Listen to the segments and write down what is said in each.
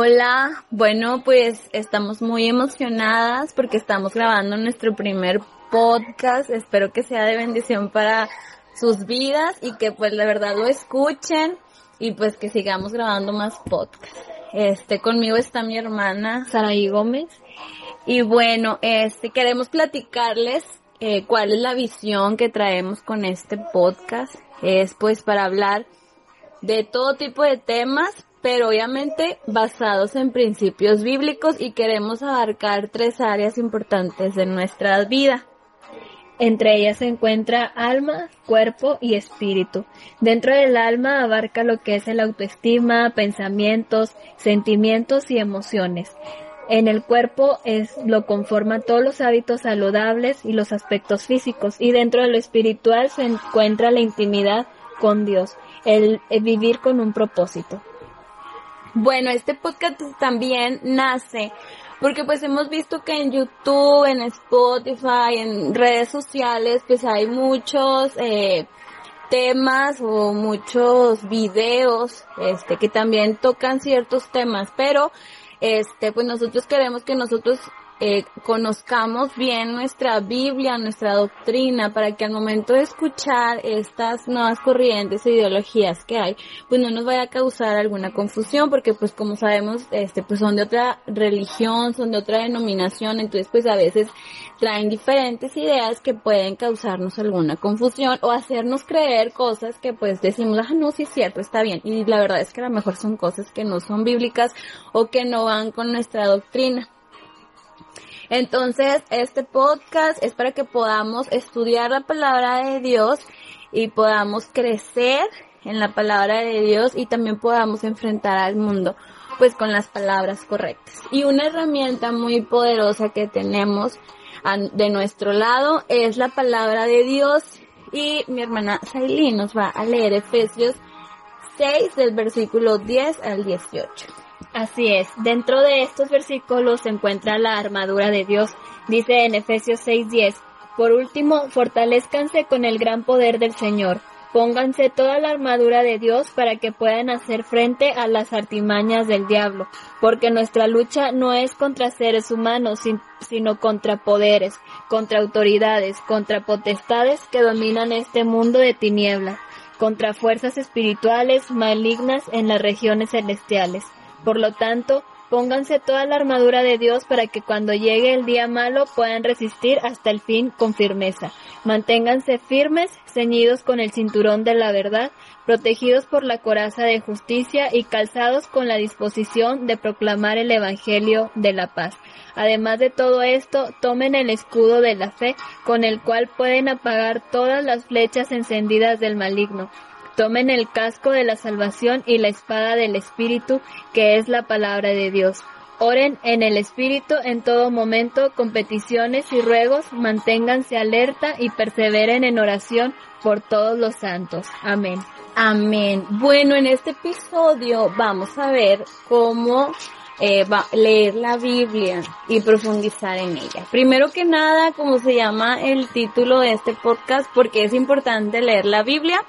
Hola, bueno, pues estamos muy emocionadas porque estamos grabando nuestro primer podcast. Espero que sea de bendición para sus vidas y que pues la verdad lo escuchen y pues que sigamos grabando más podcasts. Este, conmigo está mi hermana Saraí Gómez. Y bueno, este, queremos platicarles eh, cuál es la visión que traemos con este podcast. Es pues para hablar de todo tipo de temas, pero obviamente basados en principios bíblicos y queremos abarcar tres áreas importantes de nuestra vida. Entre ellas se encuentra alma, cuerpo y espíritu. Dentro del alma abarca lo que es el autoestima, pensamientos, sentimientos y emociones. En el cuerpo es lo conforma todos los hábitos saludables y los aspectos físicos. Y dentro de lo espiritual se encuentra la intimidad con Dios, el, el vivir con un propósito. Bueno, este podcast también nace porque pues hemos visto que en YouTube, en Spotify, en redes sociales, pues hay muchos eh, temas o muchos videos, este, que también tocan ciertos temas, pero este, pues nosotros queremos que nosotros eh, conozcamos bien nuestra Biblia, nuestra doctrina, para que al momento de escuchar estas nuevas corrientes e ideologías que hay, pues no nos vaya a causar alguna confusión, porque pues como sabemos, este, pues son de otra religión, son de otra denominación, entonces pues a veces traen diferentes ideas que pueden causarnos alguna confusión o hacernos creer cosas que pues decimos, ah, no, sí es cierto, está bien. Y la verdad es que a lo mejor son cosas que no son bíblicas o que no van con nuestra doctrina. Entonces, este podcast es para que podamos estudiar la palabra de Dios y podamos crecer en la palabra de Dios y también podamos enfrentar al mundo pues con las palabras correctas. Y una herramienta muy poderosa que tenemos de nuestro lado es la palabra de Dios y mi hermana Sailí nos va a leer Efesios 6 del versículo 10 al 18. Así es, dentro de estos versículos se encuentra la armadura de Dios. Dice en Efesios 6:10, por último, fortalezcanse con el gran poder del Señor. Pónganse toda la armadura de Dios para que puedan hacer frente a las artimañas del diablo, porque nuestra lucha no es contra seres humanos, sino contra poderes, contra autoridades, contra potestades que dominan este mundo de tinieblas, contra fuerzas espirituales malignas en las regiones celestiales. Por lo tanto, pónganse toda la armadura de Dios para que cuando llegue el día malo puedan resistir hasta el fin con firmeza. Manténganse firmes, ceñidos con el cinturón de la verdad, protegidos por la coraza de justicia y calzados con la disposición de proclamar el Evangelio de la paz. Además de todo esto, tomen el escudo de la fe, con el cual pueden apagar todas las flechas encendidas del maligno Tomen el casco de la salvación y la espada del Espíritu, que es la palabra de Dios. Oren en el Espíritu en todo momento con peticiones y ruegos, manténganse alerta y perseveren en oración por todos los santos. Amén. Amén. Bueno, en este episodio vamos a ver cómo eh, leer la Biblia y profundizar en ella. Primero que nada, como se llama el título de este podcast, porque es importante leer la Biblia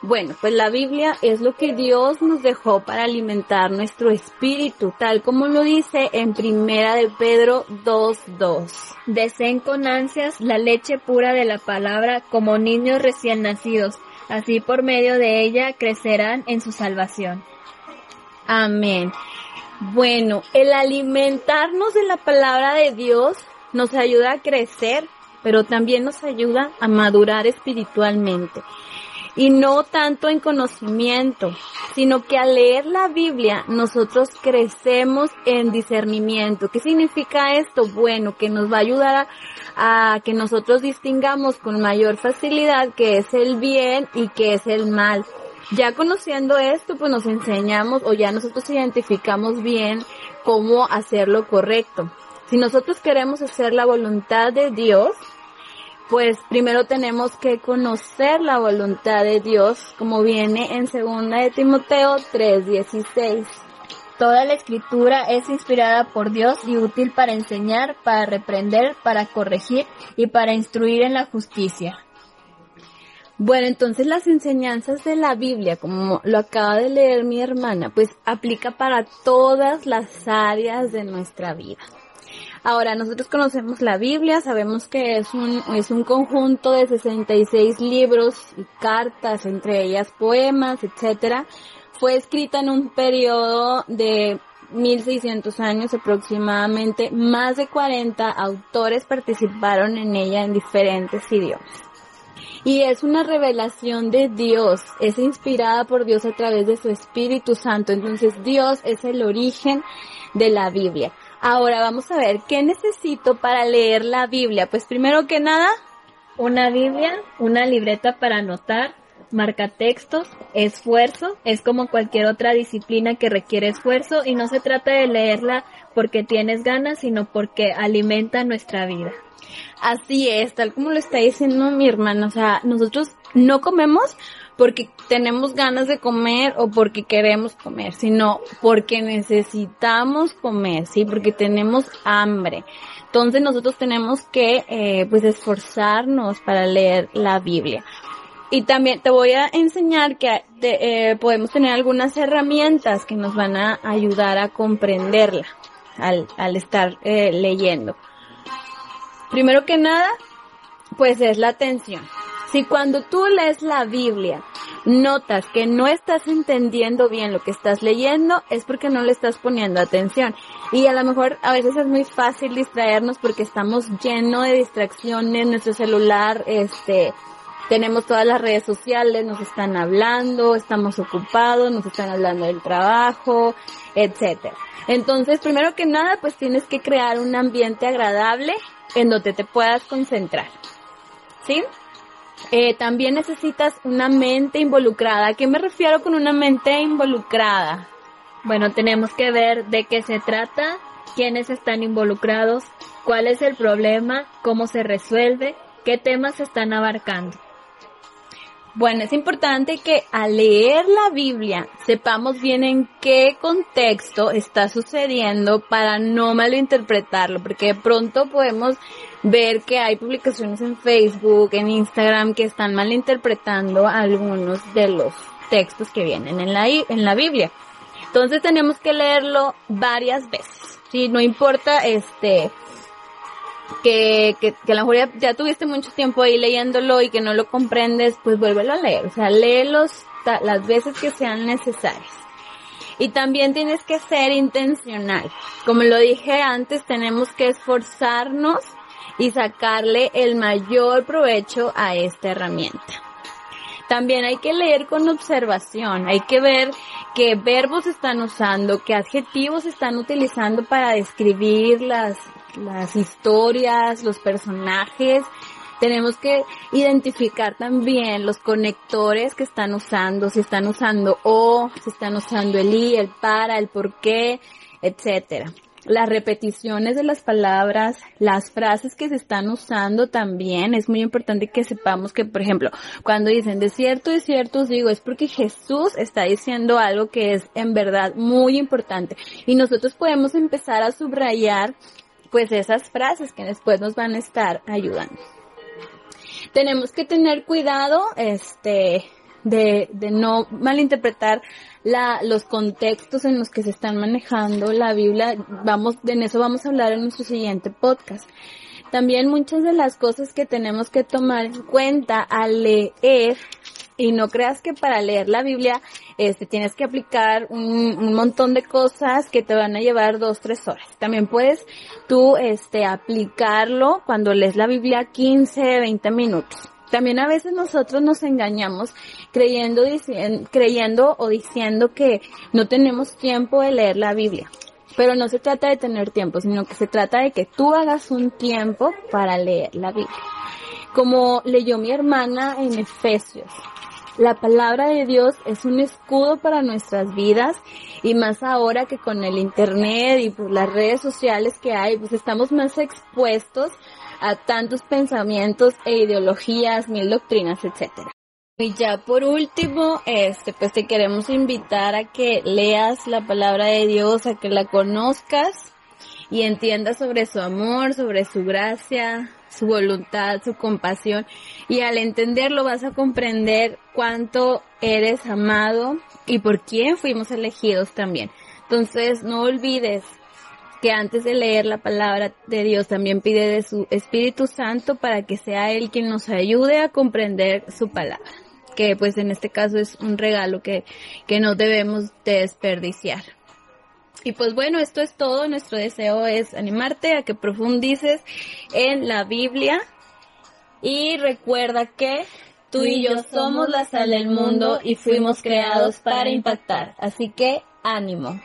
bueno, pues la Biblia es lo que Dios nos dejó para alimentar nuestro espíritu, tal como lo dice en Primera de Pedro 2.2. Deseen con ansias la leche pura de la palabra como niños recién nacidos, así por medio de ella crecerán en su salvación. Amén. Bueno, el alimentarnos de la palabra de Dios nos ayuda a crecer, pero también nos ayuda a madurar espiritualmente y no tanto en conocimiento, sino que al leer la Biblia nosotros crecemos en discernimiento. ¿Qué significa esto? Bueno, que nos va a ayudar a, que nosotros distingamos con mayor facilidad qué es el bien y qué es el mal. Ya conociendo esto, pues nos enseñamos o ya nosotros identificamos bien cómo hacer lo correcto. Si nosotros queremos hacer la voluntad de Dios, pues primero tenemos que conocer la voluntad de Dios, como viene en 2 de Timoteo 3:16. Toda la escritura es inspirada por Dios y útil para enseñar, para reprender, para corregir y para instruir en la justicia. Bueno, entonces las enseñanzas de la Biblia, como lo acaba de leer mi hermana, pues aplica para todas las áreas de nuestra vida. Ahora, nosotros conocemos la Biblia, sabemos que es un, es un conjunto de 66 libros y cartas, entre ellas poemas, etcétera. Fue escrita en un periodo de 1600 años aproximadamente. Más de 40 autores participaron en ella en diferentes idiomas. Y es una revelación de Dios, es inspirada por Dios a través de su Espíritu Santo. Entonces Dios es el origen de la Biblia. Ahora vamos a ver, ¿qué necesito para leer la Biblia? Pues primero que nada, una Biblia, una libreta para anotar, marca textos, esfuerzo, es como cualquier otra disciplina que requiere esfuerzo y no se trata de leerla porque tienes ganas, sino porque alimenta nuestra vida. Así es, tal como lo está diciendo mi hermana, o sea, nosotros no comemos porque tenemos ganas de comer o porque queremos comer, sino porque necesitamos comer, sí, porque tenemos hambre. Entonces nosotros tenemos que, eh, pues, esforzarnos para leer la Biblia. Y también te voy a enseñar que eh, podemos tener algunas herramientas que nos van a ayudar a comprenderla al, al estar eh, leyendo. Primero que nada, pues es la atención. Si cuando tú lees la Biblia notas que no estás entendiendo bien lo que estás leyendo, es porque no le estás poniendo atención. Y a lo mejor a veces es muy fácil distraernos porque estamos llenos de distracciones, nuestro celular, este, tenemos todas las redes sociales, nos están hablando, estamos ocupados, nos están hablando del trabajo, etcétera. Entonces, primero que nada, pues tienes que crear un ambiente agradable en donde te puedas concentrar. ¿Sí? Eh, también necesitas una mente involucrada. ¿A qué me refiero con una mente involucrada? Bueno, tenemos que ver de qué se trata, quiénes están involucrados, cuál es el problema, cómo se resuelve, qué temas se están abarcando. Bueno, es importante que al leer la Biblia sepamos bien en qué contexto está sucediendo para no malinterpretarlo, porque de pronto podemos ver que hay publicaciones en Facebook, en Instagram que están malinterpretando algunos de los textos que vienen en la, en la Biblia. Entonces tenemos que leerlo varias veces. Si no importa este que, que, que a lo mejor ya, tuviste mucho tiempo ahí leyéndolo y que no lo comprendes, pues vuélvelo a leer. O sea, léelos las veces que sean necesarias. Y también tienes que ser intencional. Como lo dije antes, tenemos que esforzarnos y sacarle el mayor provecho a esta herramienta. También hay que leer con observación, hay que ver qué verbos están usando, qué adjetivos están utilizando para describir las, las historias, los personajes. Tenemos que identificar también los conectores que están usando, si están usando o, si están usando el y, el para, el por qué, etcétera las repeticiones de las palabras, las frases que se están usando también, es muy importante que sepamos que, por ejemplo, cuando dicen de cierto, de cierto os digo, es porque Jesús está diciendo algo que es en verdad muy importante. Y nosotros podemos empezar a subrayar pues esas frases que después nos van a estar ayudando. Tenemos que tener cuidado, este, de, de no malinterpretar la, los contextos en los que se están manejando la Biblia. Vamos, en eso vamos a hablar en nuestro siguiente podcast. También muchas de las cosas que tenemos que tomar en cuenta al leer y no creas que para leer la Biblia este tienes que aplicar un, un, montón de cosas que te van a llevar dos tres horas también puedes tú este aplicarlo cuando lees la Biblia 15 20 minutos también a veces nosotros nos engañamos creyendo, creyendo o diciendo que no tenemos tiempo de leer la Biblia. Pero no se trata de tener tiempo, sino que se trata de que tú hagas un tiempo para leer la Biblia. Como leyó mi hermana en Efesios, la palabra de Dios es un escudo para nuestras vidas y más ahora que con el internet y por las redes sociales que hay, pues estamos más expuestos a tantos pensamientos e ideologías, mil doctrinas, etcétera. Y ya por último, este, pues te queremos invitar a que leas la palabra de Dios, a que la conozcas y entiendas sobre su amor, sobre su gracia, su voluntad, su compasión y al entenderlo vas a comprender cuánto eres amado y por quién fuimos elegidos también. Entonces no olvides que antes de leer la palabra de Dios también pide de su Espíritu Santo para que sea Él quien nos ayude a comprender su palabra, que pues en este caso es un regalo que, que no debemos desperdiciar. Y pues bueno, esto es todo. Nuestro deseo es animarte a que profundices en la Biblia. Y recuerda que tú y yo somos la sal del mundo y fuimos creados para impactar. Así que ánimo.